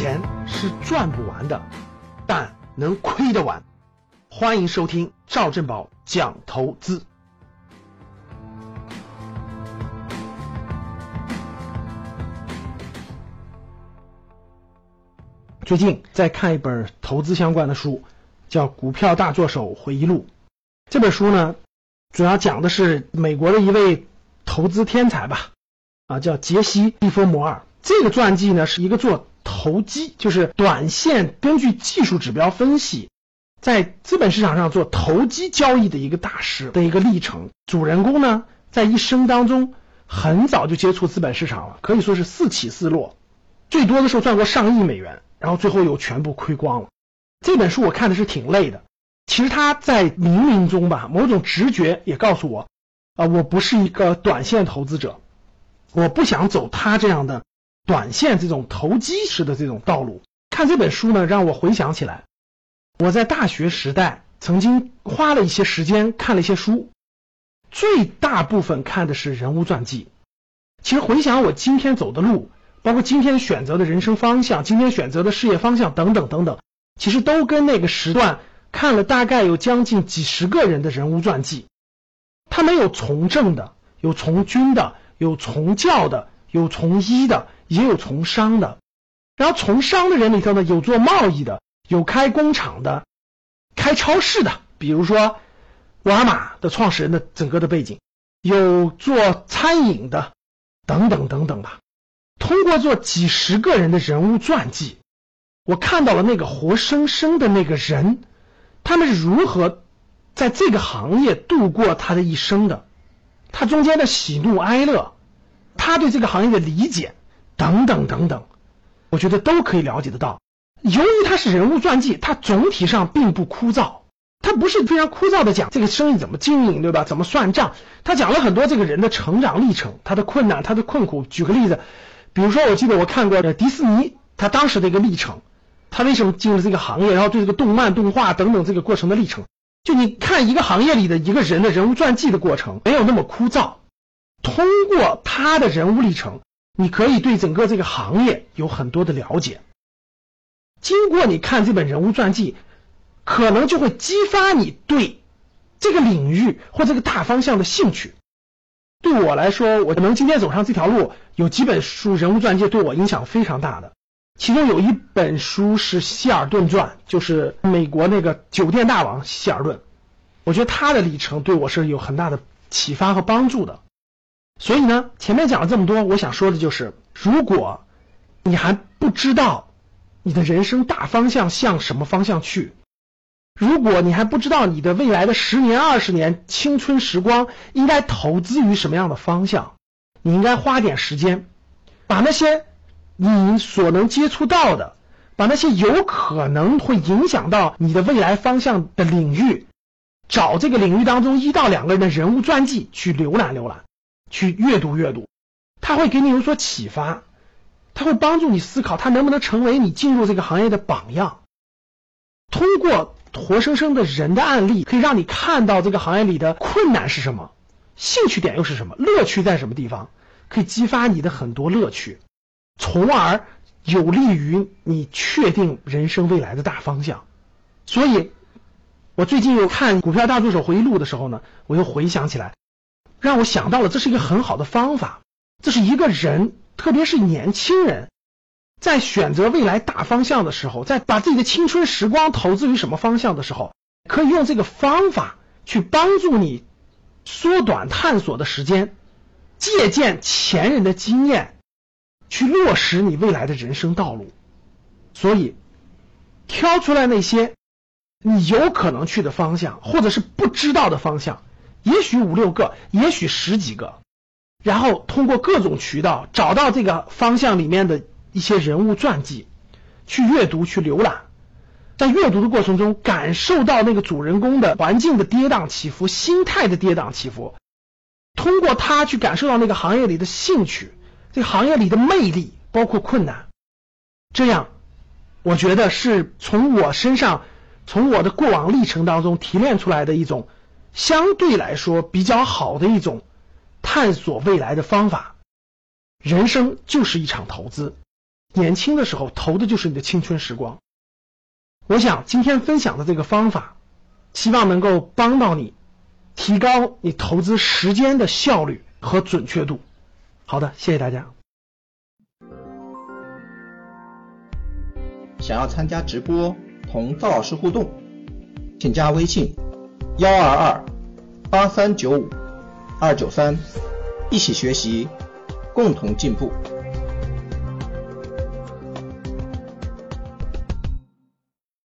钱是赚不完的，但能亏得完。欢迎收听赵振宝讲投资。最近在看一本投资相关的书，叫《股票大作手回忆录》。这本书呢，主要讲的是美国的一位投资天才吧，啊，叫杰西·利弗摩尔。这个传记呢，是一个做投机，就是短线根据技术指标分析，在资本市场上做投机交易的一个大师的一个历程。主人公呢，在一生当中很早就接触资本市场了，可以说是四起四落，最多的时候赚过上亿美元。然后最后又全部亏光了。这本书我看的是挺累的。其实他在冥冥中吧，某种直觉也告诉我，啊，我不是一个短线投资者，我不想走他这样的短线这种投机式的这种道路。看这本书呢，让我回想起来，我在大学时代曾经花了一些时间看了一些书，最大部分看的是人物传记。其实回想我今天走的路。包括今天选择的人生方向，今天选择的事业方向等等等等，其实都跟那个时段看了大概有将近几十个人的人物传记。他们有从政的，有从军的，有从教的，有从医的，也有从商的。然后从商的人里头呢，有做贸易的，有开工厂的，开超市的，比如说沃尔玛的创始人的整个的背景，有做餐饮的，等等等等吧。通过做几十个人的人物传记，我看到了那个活生生的那个人，他们是如何在这个行业度过他的一生的，他中间的喜怒哀乐，他对这个行业的理解等等等等，我觉得都可以了解得到。由于他是人物传记，他总体上并不枯燥，他不是非常枯燥的讲这个生意怎么经营，对吧？怎么算账？他讲了很多这个人的成长历程，他的困难，他的困苦。举个例子。比如说，我记得我看过的迪士尼，他当时的一个历程，他为什么进入这个行业，然后对这个动漫、动画等等这个过程的历程，就你看一个行业里的一个人的人物传记的过程，没有那么枯燥。通过他的人物历程，你可以对整个这个行业有很多的了解。经过你看这本人物传记，可能就会激发你对这个领域或这个大方向的兴趣。对我来说，我能今天走上这条路，有几本书人物传记对我影响非常大的。其中有一本书是希尔顿传，就是美国那个酒店大王希尔顿。我觉得他的历程对我是有很大的启发和帮助的。所以呢，前面讲了这么多，我想说的就是，如果你还不知道你的人生大方向向什么方向去。如果你还不知道你的未来的十年、二十年青春时光应该投资于什么样的方向，你应该花点时间，把那些你所能接触到的，把那些有可能会影响到你的未来方向的领域，找这个领域当中一到两个人的人物传记去浏览浏览，去阅读阅读，他会给你有所启发，他会帮助你思考，他能不能成为你进入这个行业的榜样，通过。活生生的人的案例，可以让你看到这个行业里的困难是什么，兴趣点又是什么，乐趣在什么地方，可以激发你的很多乐趣，从而有利于你确定人生未来的大方向。所以，我最近又看《股票大助手回忆录》的时候呢，我又回想起来，让我想到了这是一个很好的方法，这是一个人，特别是年轻人。在选择未来大方向的时候，在把自己的青春时光投资于什么方向的时候，可以用这个方法去帮助你缩短探索的时间，借鉴前人的经验，去落实你未来的人生道路。所以，挑出来那些你有可能去的方向，或者是不知道的方向，也许五六个，也许十几个，然后通过各种渠道找到这个方向里面的。一些人物传记，去阅读、去浏览，在阅读的过程中，感受到那个主人公的环境的跌宕起伏、心态的跌宕起伏，通过他去感受到那个行业里的兴趣、这行业里的魅力，包括困难。这样，我觉得是从我身上、从我的过往历程当中提炼出来的一种相对来说比较好的一种探索未来的方法。人生就是一场投资。年轻的时候投的就是你的青春时光。我想今天分享的这个方法，希望能够帮到你，提高你投资时间的效率和准确度。好的，谢谢大家。想要参加直播同赵老师互动，请加微信幺二二八三九五二九三，一起学习，共同进步。